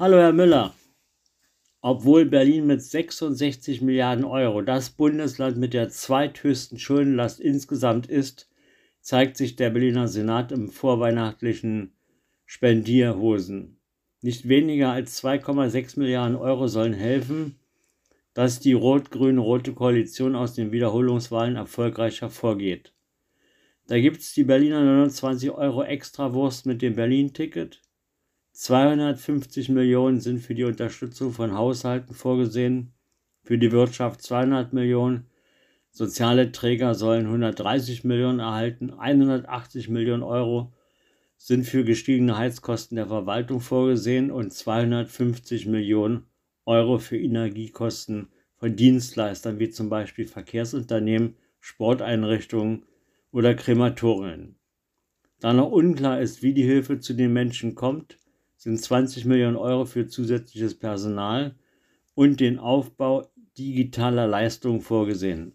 Hallo Herr Müller. Obwohl Berlin mit 66 Milliarden Euro das Bundesland mit der zweithöchsten Schuldenlast insgesamt ist, zeigt sich der Berliner Senat im vorweihnachtlichen Spendierhosen. Nicht weniger als 2,6 Milliarden Euro sollen helfen, dass die rot-grün-rote Koalition aus den Wiederholungswahlen erfolgreich hervorgeht. Da gibt es die Berliner 29 Euro Extrawurst mit dem Berlin-Ticket. 250 Millionen sind für die Unterstützung von Haushalten vorgesehen, für die Wirtschaft 200 Millionen, soziale Träger sollen 130 Millionen erhalten, 180 Millionen Euro sind für gestiegene Heizkosten der Verwaltung vorgesehen und 250 Millionen Euro für Energiekosten von Dienstleistern wie zum Beispiel Verkehrsunternehmen, Sporteinrichtungen oder Krematorien. Da noch unklar ist, wie die Hilfe zu den Menschen kommt, sind 20 Millionen Euro für zusätzliches Personal und den Aufbau digitaler Leistungen vorgesehen.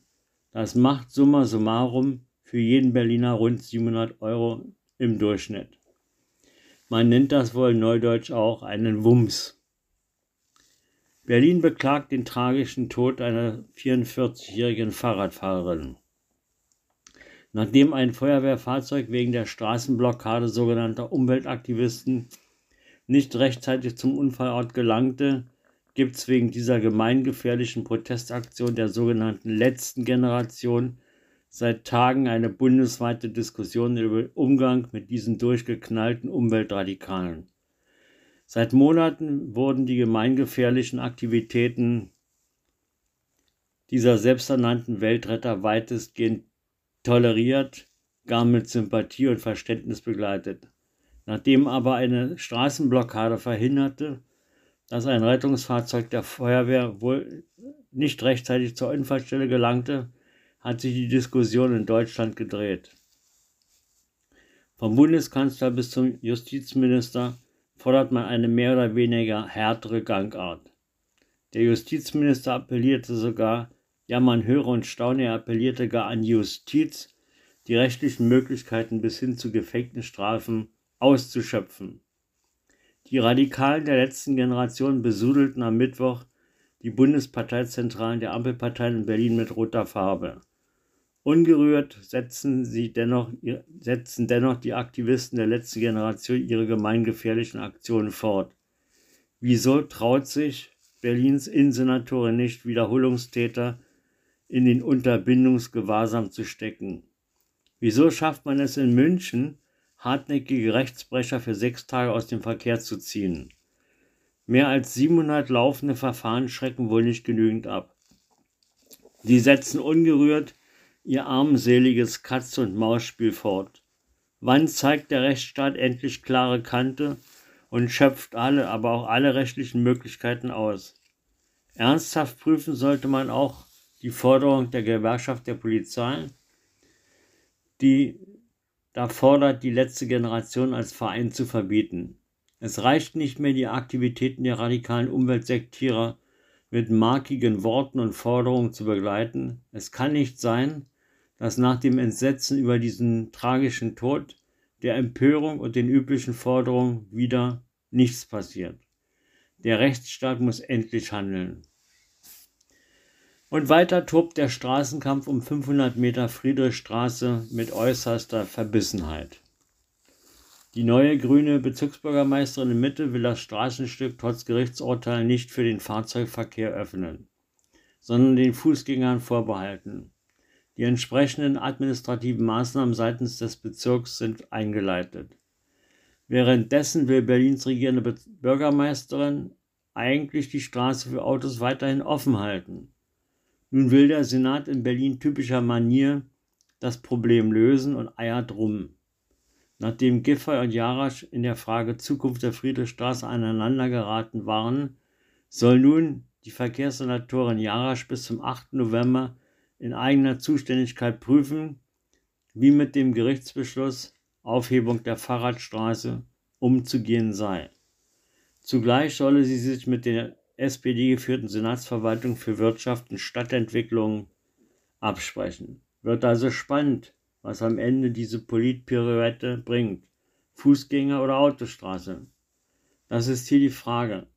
Das macht summa summarum für jeden Berliner rund 700 Euro im Durchschnitt. Man nennt das wohl neudeutsch auch einen Wumms. Berlin beklagt den tragischen Tod einer 44-jährigen Fahrradfahrerin. Nachdem ein Feuerwehrfahrzeug wegen der Straßenblockade sogenannter Umweltaktivisten nicht rechtzeitig zum Unfallort gelangte, gibt es wegen dieser gemeingefährlichen Protestaktion der sogenannten letzten Generation seit Tagen eine bundesweite Diskussion über den Umgang mit diesen durchgeknallten Umweltradikalen. Seit Monaten wurden die gemeingefährlichen Aktivitäten dieser selbsternannten Weltretter weitestgehend toleriert, gar mit Sympathie und Verständnis begleitet. Nachdem aber eine Straßenblockade verhinderte, dass ein Rettungsfahrzeug der Feuerwehr wohl nicht rechtzeitig zur Unfallstelle gelangte, hat sich die Diskussion in Deutschland gedreht. Vom Bundeskanzler bis zum Justizminister fordert man eine mehr oder weniger härtere Gangart. Der Justizminister appellierte sogar, ja man höre und staune, er appellierte gar an die Justiz, die rechtlichen Möglichkeiten bis hin zu Gefängnisstrafen auszuschöpfen. Die Radikalen der letzten Generation besudelten am Mittwoch die Bundesparteizentralen der Ampelparteien in Berlin mit roter Farbe. Ungerührt setzen, sie dennoch, setzen dennoch die Aktivisten der letzten Generation ihre gemeingefährlichen Aktionen fort. Wieso traut sich Berlins Innensenatorin nicht, Wiederholungstäter in den Unterbindungsgewahrsam zu stecken? Wieso schafft man es in München, hartnäckige Rechtsbrecher für sechs Tage aus dem Verkehr zu ziehen? Mehr als 700 laufende Verfahren schrecken wohl nicht genügend ab. Sie setzen ungerührt ihr armseliges Katz-und-Maus-Spiel fort. Wann zeigt der Rechtsstaat endlich klare Kante und schöpft alle, aber auch alle rechtlichen Möglichkeiten aus? Ernsthaft prüfen sollte man auch die Forderung der Gewerkschaft der Polizei, die da fordert, die letzte Generation als Verein zu verbieten. Es reicht nicht mehr, die Aktivitäten der radikalen Umweltsektierer mit markigen Worten und Forderungen zu begleiten. Es kann nicht sein, dass nach dem Entsetzen über diesen tragischen Tod, der Empörung und den üblichen Forderungen wieder nichts passiert. Der Rechtsstaat muss endlich handeln. Und weiter tobt der Straßenkampf um 500 Meter Friedrichstraße mit äußerster Verbissenheit. Die neue grüne Bezirksbürgermeisterin in Mitte will das Straßenstück trotz Gerichtsurteil nicht für den Fahrzeugverkehr öffnen, sondern den Fußgängern vorbehalten. Die entsprechenden administrativen Maßnahmen seitens des Bezirks sind eingeleitet. Währenddessen will Berlins regierende Bürgermeisterin eigentlich die Straße für Autos weiterhin offen halten. Nun will der Senat in Berlin typischer Manier das Problem lösen und eiert rum. Nachdem Giffey und Jarasch in der Frage Zukunft der Friedrichstraße aneinandergeraten waren, soll nun die Verkehrssenatorin Jarasch bis zum 8. November in eigener Zuständigkeit prüfen, wie mit dem Gerichtsbeschluss Aufhebung der Fahrradstraße umzugehen sei. Zugleich solle sie sich mit der SPD geführten Senatsverwaltung für Wirtschaft und Stadtentwicklung absprechen. Wird also spannend, was am Ende diese Politpirouette bringt. Fußgänger oder Autostraße? Das ist hier die Frage.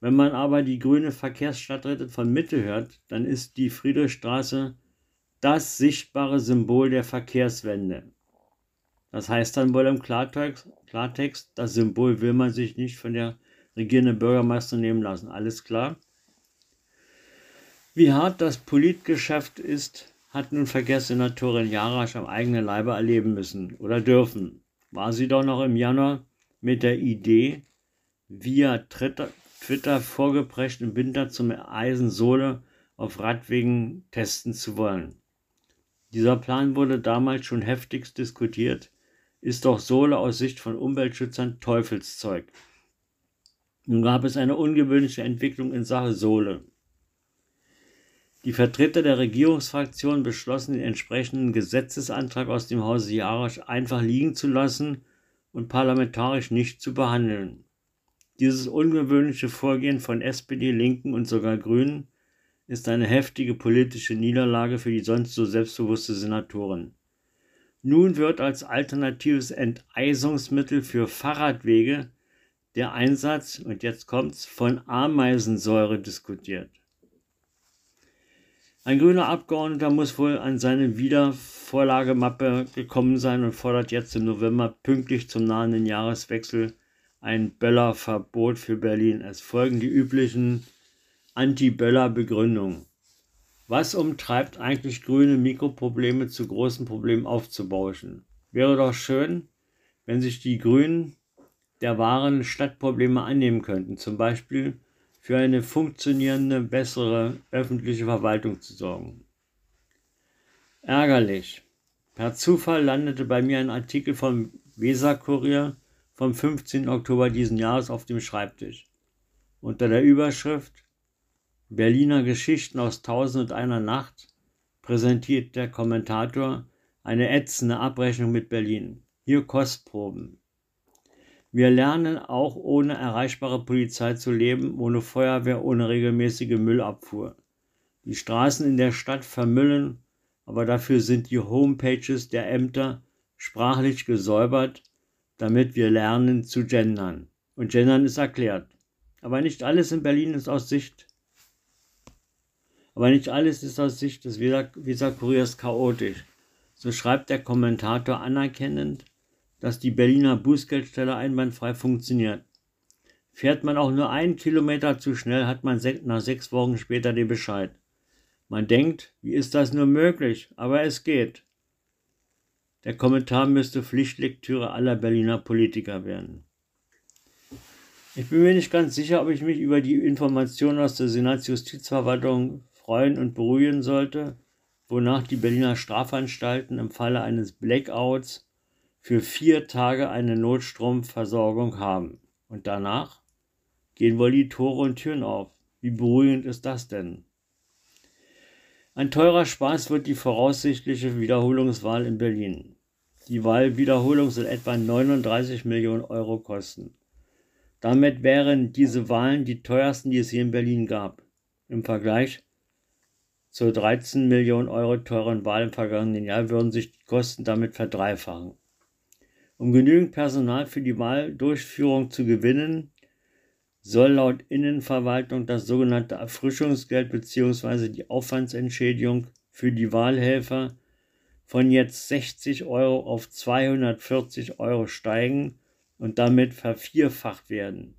Wenn man aber die grüne Verkehrsstadträtin von Mitte hört, dann ist die Friedrichstraße das sichtbare Symbol der Verkehrswende. Das heißt dann wohl im Klartext, Klartext, das Symbol will man sich nicht von der regierenden Bürgermeister nehmen lassen. Alles klar? Wie hart das Politgeschäft ist, hat nun Verkehrssenatorin Jarasch am eigenen Leibe erleben müssen oder dürfen. War sie doch noch im Januar mit der Idee, via Twitter vorgeprescht im Winter zum Eisensohle auf Radwegen testen zu wollen. Dieser Plan wurde damals schon heftigst diskutiert, ist doch Sohle aus Sicht von Umweltschützern Teufelszeug. Nun gab es eine ungewöhnliche Entwicklung in Sache Sohle. Die Vertreter der Regierungsfraktion beschlossen, den entsprechenden Gesetzesantrag aus dem Hause Jarasch einfach liegen zu lassen und parlamentarisch nicht zu behandeln. Dieses ungewöhnliche Vorgehen von SPD, Linken und sogar Grünen ist eine heftige politische Niederlage für die sonst so selbstbewusste Senatorin. Nun wird als alternatives Enteisungsmittel für Fahrradwege der Einsatz, und jetzt kommt's, von Ameisensäure diskutiert. Ein grüner Abgeordneter muss wohl an seine Wiedervorlagemappe gekommen sein und fordert jetzt im November pünktlich zum nahenden Jahreswechsel ein Böllerverbot für Berlin. Es folgen die üblichen Anti-Böller-Begründungen. Was umtreibt eigentlich Grüne, Mikroprobleme zu großen Problemen aufzubauschen? Wäre doch schön, wenn sich die Grünen der wahren Stadtprobleme annehmen könnten, zum Beispiel für eine funktionierende, bessere öffentliche Verwaltung zu sorgen. Ärgerlich. Per Zufall landete bei mir ein Artikel vom Weser-Kurier vom 15. Oktober diesen Jahres auf dem Schreibtisch. Unter der Überschrift Berliner Geschichten aus Tausend und einer Nacht präsentiert der Kommentator eine ätzende Abrechnung mit Berlin. Hier Kostproben. Wir lernen auch ohne erreichbare Polizei zu leben, ohne Feuerwehr, ohne regelmäßige Müllabfuhr. Die Straßen in der Stadt vermüllen, aber dafür sind die Homepages der Ämter sprachlich gesäubert, damit wir lernen zu gendern. Und gendern ist erklärt. Aber nicht alles in Berlin ist aus Sicht aber nicht alles ist aus Sicht des Weser-Kuriers chaotisch. So schreibt der Kommentator anerkennend, dass die Berliner Bußgeldstelle einwandfrei funktioniert. Fährt man auch nur einen Kilometer zu schnell, hat man nach sechs Wochen später den Bescheid. Man denkt, wie ist das nur möglich? Aber es geht. Der Kommentar müsste Pflichtlektüre aller Berliner Politiker werden. Ich bin mir nicht ganz sicher, ob ich mich über die Informationen aus der Senatsjustizverwaltung freuen und beruhigen sollte, wonach die Berliner Strafanstalten im Falle eines Blackouts für vier Tage eine Notstromversorgung haben. Und danach gehen wohl die Tore und Türen auf. Wie beruhigend ist das denn? Ein teurer Spaß wird die voraussichtliche Wiederholungswahl in Berlin. Die Wahlwiederholung soll etwa 39 Millionen Euro kosten. Damit wären diese Wahlen die teuersten, die es hier in Berlin gab. Im Vergleich zur 13 Millionen Euro teuren Wahl im vergangenen Jahr würden sich die Kosten damit verdreifachen. Um genügend Personal für die Wahldurchführung zu gewinnen, soll laut Innenverwaltung das sogenannte Erfrischungsgeld bzw. die Aufwandsentschädigung für die Wahlhelfer von jetzt 60 Euro auf 240 Euro steigen und damit vervierfacht werden.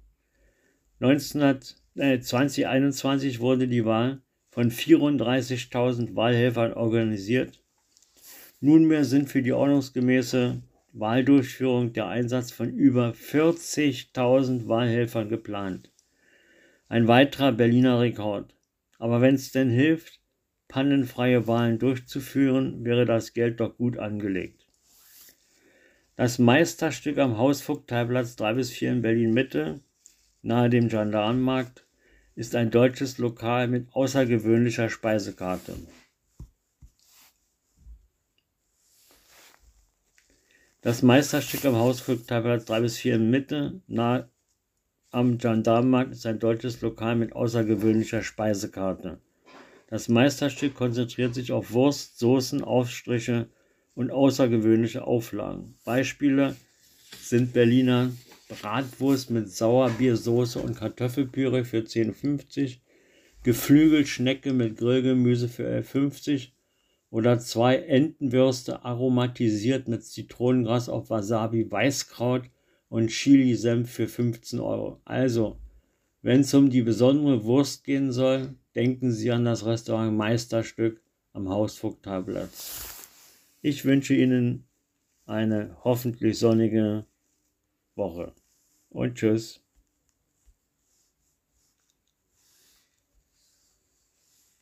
19, äh, 2021 wurde die Wahl von 34.000 Wahlhelfern organisiert. Nunmehr sind für die ordnungsgemäße Wahldurchführung der Einsatz von über 40.000 Wahlhelfern geplant. Ein weiterer Berliner Rekord. Aber wenn es denn hilft, pannenfreie Wahlen durchzuführen, wäre das Geld doch gut angelegt. Das Meisterstück am Hausvogteiplatz 3 bis 4 in Berlin Mitte, nahe dem Gendarmenmarkt, ist ein deutsches Lokal mit außergewöhnlicher Speisekarte. Das Meisterstück am Hausvogteiplatz 3 bis 4 in Mitte, nahe am Gendarmenmarkt, ist ein deutsches Lokal mit außergewöhnlicher Speisekarte. Das Meisterstück konzentriert sich auf Wurst, Soßen, Aufstriche und außergewöhnliche Auflagen. Beispiele sind Berliner Bratwurst mit Sauerbiersoße und Kartoffelpüree für 10,50, Geflügelschnecke mit Grillgemüse für 11,50 oder zwei Entenwürste aromatisiert mit Zitronengras auf Wasabi, Weißkraut und Chili-Senf für 15 Euro. Also, wenn es um die besondere Wurst gehen soll, denken Sie an das Restaurant Meisterstück am Hausvogteiplatz. Ich wünsche Ihnen eine hoffentlich sonnige Woche und tschüss.